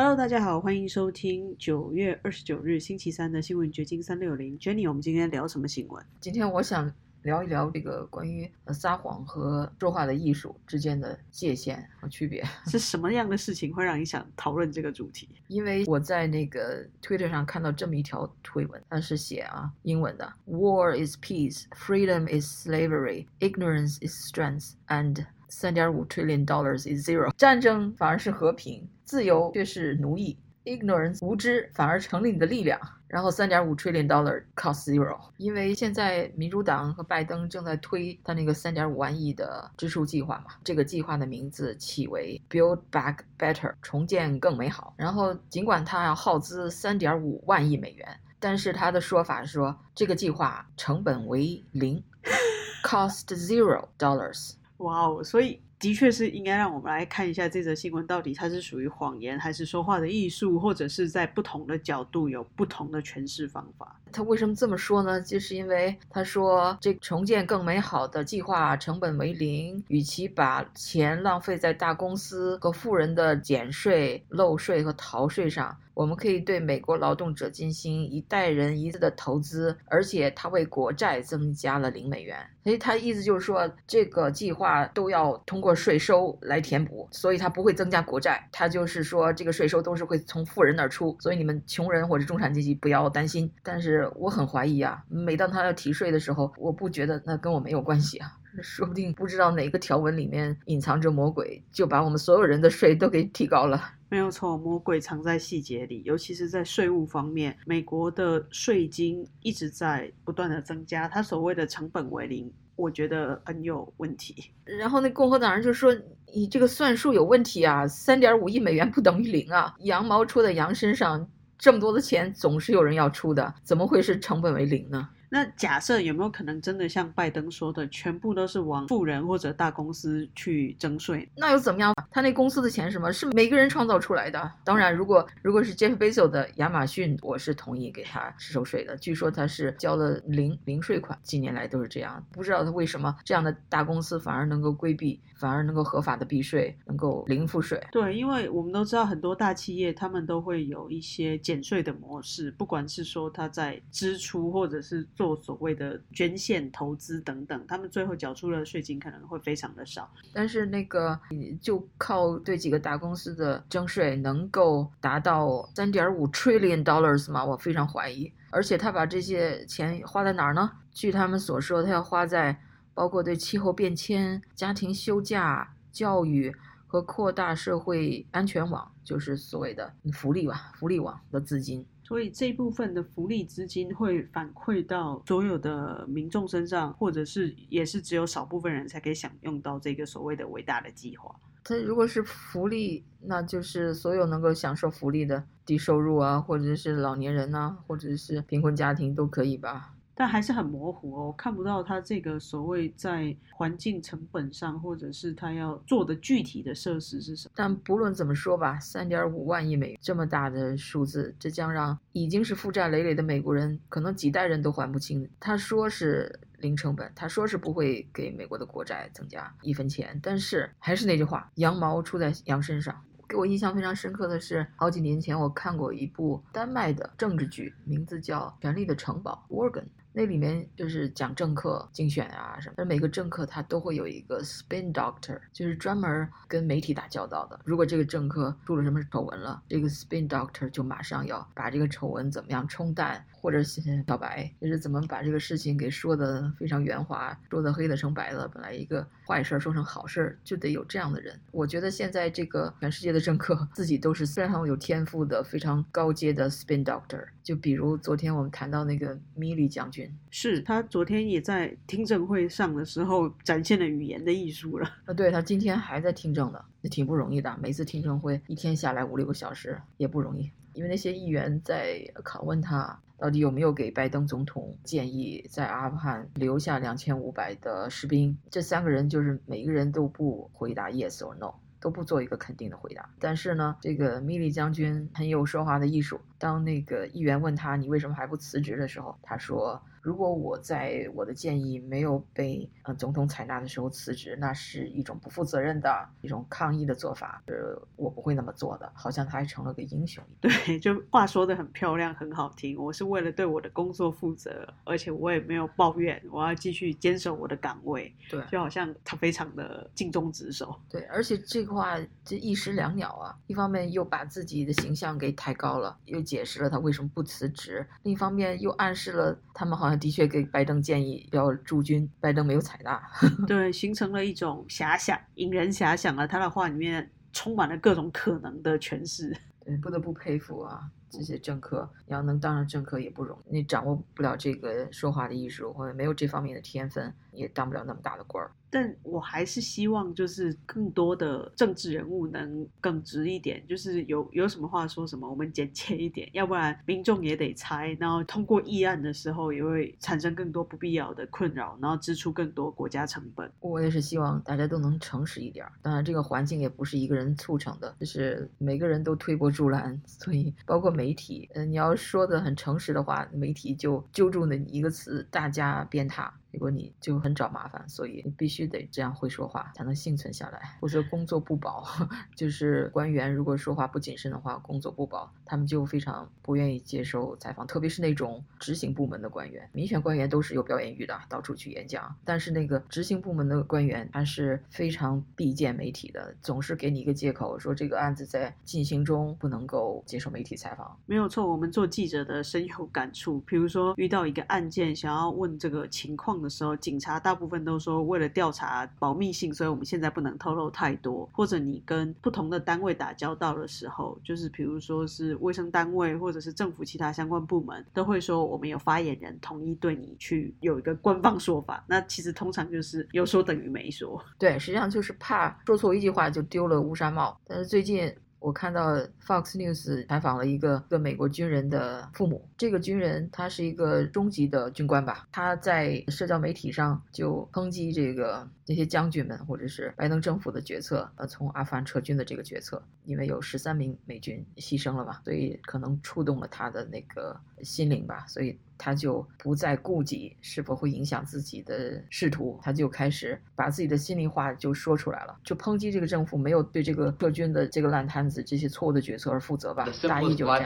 Hello，大家好，欢迎收听九月二十九日星期三的新闻掘金三六零。Jenny，我们今天聊什么新闻？今天我想聊一聊这个关于呃撒谎和说话的艺术之间的界限和区别。是什么样的事情会让你想讨论这个主题？因为我在那个 Twitter 上看到这么一条推文，它是写啊英文的：War is peace, freedom is slavery, ignorance is strength, and 三点五 trillion dollars is zero。战争反而是和平，自由却是奴役。Ignorance 无知反而成了你的力量。然后三点五 trillion dollar cost zero。因为现在民主党和拜登正在推他那个三点五万亿的支出计划嘛，这个计划的名字起为 Build Back Better，重建更美好。然后尽管他要耗资三点五万亿美元，但是他的说法是说这个计划成本为零，cost zero dollars。哇哦，所以的确是应该让我们来看一下这则新闻到底它是属于谎言，还是说话的艺术，或者是在不同的角度有不同的诠释方法。他为什么这么说呢？就是因为他说这重建更美好的计划成本为零，与其把钱浪费在大公司和富人的减税、漏税和逃税上，我们可以对美国劳动者进行一代人一次的投资，而且他为国债增加了零美元。所以他意思就是说，这个计划都要通过税收来填补，所以他不会增加国债。他就是说，这个税收都是会从富人那儿出，所以你们穷人或者中产阶级不要担心。但是我很怀疑啊，每当他要提税的时候，我不觉得那跟我没有关系啊，说不定不知道哪个条文里面隐藏着魔鬼，就把我们所有人的税都给提高了。没有错，魔鬼藏在细节里，尤其是在税务方面，美国的税金一直在不断的增加，它所谓的成本为零，我觉得很有问题。然后那共和党人就说：“你这个算术有问题啊，三点五亿美元不等于零啊，羊毛出在羊身上。”这么多的钱总是有人要出的，怎么会是成本为零呢？那假设有没有可能真的像拜登说的，全部都是往富人或者大公司去征税？那又怎么样？他那公司的钱什么是每个人创造出来的？当然，如果如果是 Jeff Bezos 的亚马逊，我是同意给他收税的。据说他是交了零零税款，近年来都是这样。不知道他为什么这样的大公司反而能够规避，反而能够合法的避税，能够零付税。对，因为我们都知道很多大企业他们都会有一些减税的模式，不管是说他在支出或者是做所谓的捐献、投资等等，他们最后缴出的税金可能会非常的少。但是那个就靠对几个大公司的征税能够达到三点五 trillion dollars 吗？我非常怀疑。而且他把这些钱花在哪儿呢？据他们所说，他要花在包括对气候变迁、家庭休假、教育和扩大社会安全网，就是所谓的福利网、福利网的资金。所以这部分的福利资金会反馈到所有的民众身上，或者是也是只有少部分人才可以享用到这个所谓的伟大的计划。它如果是福利，那就是所有能够享受福利的低收入啊，或者是老年人呐，或者是贫困家庭都可以吧。但还是很模糊哦，看不到它这个所谓在环境成本上，或者是它要做的具体的设施是什么。但不论怎么说吧，三点五万亿美元这么大的数字，这将让已经是负债累累的美国人，可能几代人都还不清。他说是零成本，他说是不会给美国的国债增加一分钱，但是还是那句话，羊毛出在羊身上。给我印象非常深刻的是，好几年前我看过一部丹麦的政治剧，名字叫《权力的城堡》（Organ）。那里面就是讲政客竞选啊什么，而每个政客他都会有一个 spin doctor，就是专门跟媒体打交道的。如果这个政客出了什么丑闻了，这个 spin doctor 就马上要把这个丑闻怎么样冲淡，或者小白，就是怎么把这个事情给说的非常圆滑，说的黑的成白的。本来一个坏事说成好事，就得有这样的人。我觉得现在这个全世界的政客自己都是非常有天赋的、非常高阶的 spin doctor。就比如昨天我们谈到那个米利将军。是他昨天也在听证会上的时候展现了语言的艺术了。啊，对他今天还在听证呢，也挺不容易的。每次听证会一天下来五六个小时也不容易，因为那些议员在拷问他到底有没有给拜登总统建议在阿富汗留下两千五百的士兵。这三个人就是每一个人都不回答 yes or no。都不做一个肯定的回答，但是呢，这个米利将军很有说话的艺术。当那个议员问他你为什么还不辞职的时候，他说如果我在我的建议没有被呃总统采纳的时候辞职，那是一种不负责任的一种抗议的做法，呃，我不会那么做的。好像他还成了个英雄。对，就话说的很漂亮，很好听。我是为了对我的工作负责，而且我也没有抱怨，我要继续坚守我的岗位。对，就好像他非常的尽忠职守。对，而且这个话这一石两鸟啊，一方面又把自己的形象给抬高了，又解释了他为什么不辞职；另一方面又暗示了他们好像的确给拜登建议要驻军，拜登没有采纳。对，形成了一种遐想，引人遐想了。他的话里面充满了各种可能的诠释。对，不得不佩服啊。这些政客你要能当上政客也不容易，你掌握不了这个说话的艺术，或者没有这方面的天分，也当不了那么大的官儿。但我还是希望，就是更多的政治人物能耿直一点，就是有有什么话说什么，我们简洁一点，要不然民众也得猜，然后通过议案的时候也会产生更多不必要的困扰，然后支出更多国家成本。我也是希望大家都能诚实一点，当然这个环境也不是一个人促成的，就是每个人都推波助澜，所以包括媒体，嗯，你要说的很诚实的话，媒体就揪住那一个词，大家鞭挞。结果你就很找麻烦，所以你必须得这样会说话，才能幸存下来。或者工作不保，就是官员如果说话不谨慎的话，工作不保，他们就非常不愿意接受采访。特别是那种执行部门的官员，民选官员都是有表演欲的，到处去演讲。但是那个执行部门的官员，他是非常避见媒体的，总是给你一个借口，说这个案子在进行中，不能够接受媒体采访。没有错，我们做记者的深有感触。比如说遇到一个案件，想要问这个情况。的时候，警察大部分都说为了调查保密性，所以我们现在不能透露太多。或者你跟不同的单位打交道的时候，就是比如说是卫生单位或者是政府其他相关部门，都会说我们有发言人统一对你去有一个官方说法。那其实通常就是有说等于没说。对，实际上就是怕说错一句话就丢了乌纱帽。但是最近。我看到 Fox News 采访了一个一个美国军人的父母，这个军人他是一个中级的军官吧，他在社交媒体上就抨击这个这些将军们或者是拜登政府的决策，呃，从阿富汗撤军的这个决策，因为有十三名美军牺牲了嘛，所以可能触动了他的那个心灵吧，所以。他就不再顾及是否会影响自己的仕途，他就开始把自己的心里话就说出来了，就抨击这个政府没有对这个撤军的这个烂摊子、这些错误的决策而负责吧。大意就这样。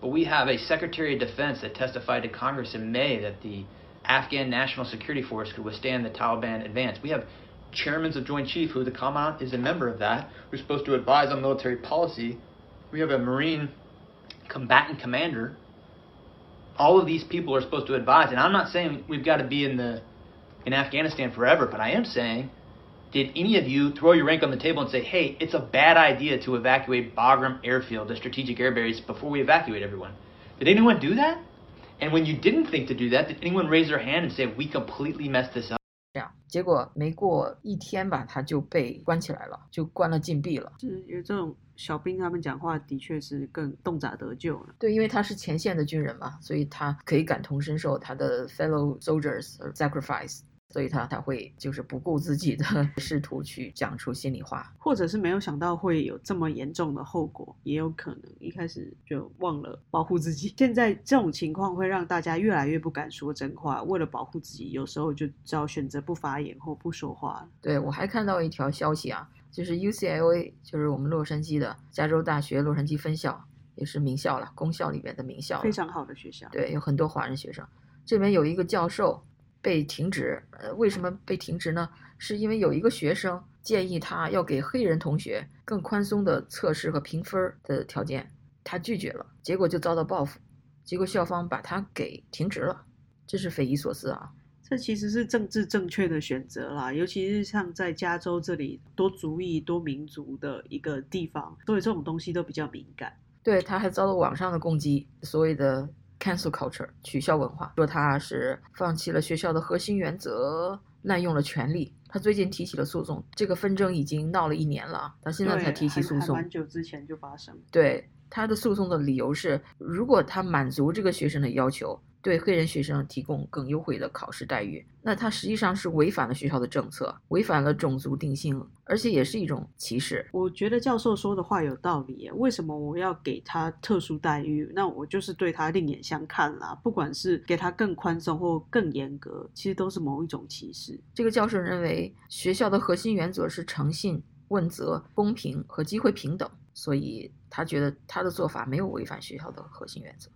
But we have a Secretary of Defense that testified to Congress in May that the Afghan National Security Force could withstand the Taliban advance. We have chairmen of Joint Chief, who the commandant is a member of that, who's supposed to advise on military policy. We have a Marine combatant commander. all of these people are supposed to advise, and I'm not saying we've got to be in the in Afghanistan forever, but I am saying, did any of you throw your rank on the table and say, hey, it's a bad idea to evacuate Bagram Airfield, the strategic air before we evacuate everyone? Did anyone do that? And when you didn't think to do that, did anyone raise their hand and say, we completely messed this up? 这样，结果没过一天吧，他就被关起来了，就关了禁闭了。是有这种小兵，他们讲话的确是更洞察得救了。对，因为他是前线的军人嘛，所以他可以感同身受他的 fellow soldiers sacrifice。所以他才会就是不顾自己的 试图去讲出心里话，或者是没有想到会有这么严重的后果，也有可能一开始就忘了保护自己。现在这种情况会让大家越来越不敢说真话，为了保护自己，有时候就只好选择不发言或不说话。对我还看到一条消息啊，就是 UCLA，就是我们洛杉矶的加州大学洛杉矶分校，也是名校了，公校里面的名校，非常好的学校。对，有很多华人学生，这边有一个教授。被停职，呃，为什么被停职呢？是因为有一个学生建议他要给黑人同学更宽松的测试和评分的条件，他拒绝了，结果就遭到报复，结果校方把他给停职了，这是匪夷所思啊！这其实是政治正确的选择啦，尤其是像在加州这里多族裔多民族的一个地方，所以这种东西都比较敏感。对，他还遭到网上的攻击，所谓的。Cancel culture 取消文化，说他是放弃了学校的核心原则，滥用了权力。他最近提起了诉讼，这个纷争已经闹了一年了，他现在才提起诉讼，蛮久之前就发生。对他的诉讼的理由是，如果他满足这个学生的要求，对黑人学生提供更优惠的考试待遇，那他实际上是违反了学校的政策，违反了种族定性，而且也是一种歧视。我觉得教授说的话有道理，为什么我要给他特殊待遇？那我就是对他另眼相看啦。不管是给他更宽松或更严格，其实都是某一种歧视。这个教授认为，学校的核心原则是诚信、问责、公平和机会平等，所以他觉得他的做法没有违反学校的核心原则。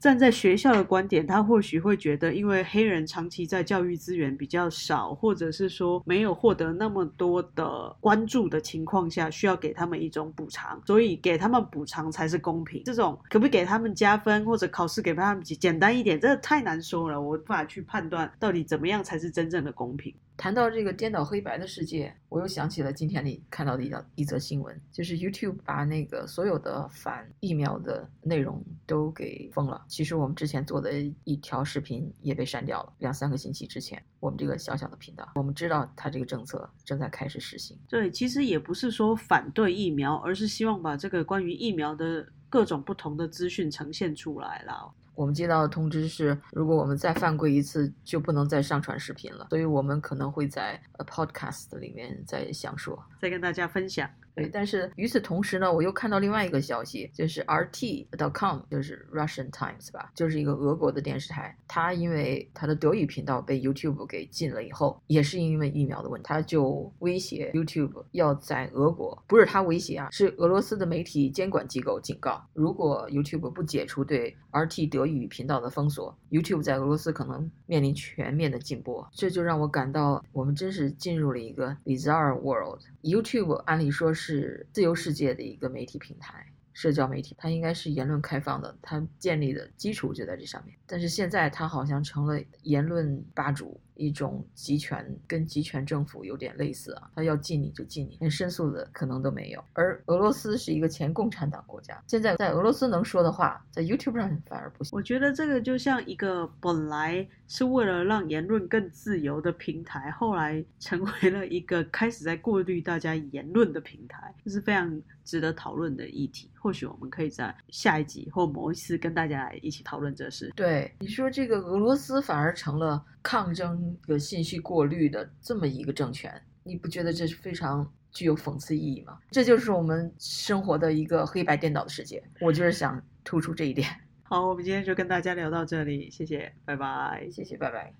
站在学校的观点，他或许会觉得，因为黑人长期在教育资源比较少，或者是说没有获得那么多的关注的情况下，需要给他们一种补偿，所以给他们补偿才是公平。这种可不可以给他们加分，或者考试给他们简单一点，这太难说了，我无法去判断到底怎么样才是真正的公平。谈到这个颠倒黑白的世界，我又想起了今天你看到的一条一则新闻，就是 YouTube 把那个所有的反疫苗的内容都给封了。其实我们之前做的一条视频也被删掉了，两三个星期之前，我们这个小小的频道，我们知道它这个政策正在开始实行。对，其实也不是说反对疫苗，而是希望把这个关于疫苗的各种不同的资讯呈现出来了。我们接到的通知是，如果我们再犯规一次，就不能再上传视频了。所以我们可能会在 podcast 里面再详说，再跟大家分享。对，但是与此同时呢，我又看到另外一个消息，就是 RT.com，就是 Russian Times 吧，就是一个俄国的电视台。它因为它的德语频道被 YouTube 给禁了以后，也是因为疫苗的问题，它就威胁 YouTube 要在俄国，不是他威胁啊，是俄罗斯的媒体监管机构警告，如果 YouTube 不解除对 RT 德语频道的封锁，YouTube 在俄罗斯可能面临全面的禁播。这就让我感到，我们真是进入了一个 bizarre world。YouTube 按理说是是自由世界的一个媒体平台，社交媒体，它应该是言论开放的，它建立的基础就在这上面。但是现在它好像成了言论霸主。一种集权跟集权政府有点类似啊，他要禁你就禁你，连申诉的可能都没有。而俄罗斯是一个前共产党国家，现在在俄罗斯能说的话，在 YouTube 上反而不行。我觉得这个就像一个本来是为了让言论更自由的平台，后来成为了一个开始在过滤大家言论的平台，这是非常值得讨论的议题。或许我们可以在下一集或某一次跟大家来一起讨论这事。对，你说这个俄罗斯反而成了抗争。个信息过滤的这么一个政权，你不觉得这是非常具有讽刺意义吗？这就是我们生活的一个黑白颠倒的世界。我就是想突出这一点。好，我们今天就跟大家聊到这里，谢谢，拜拜，谢谢，拜拜。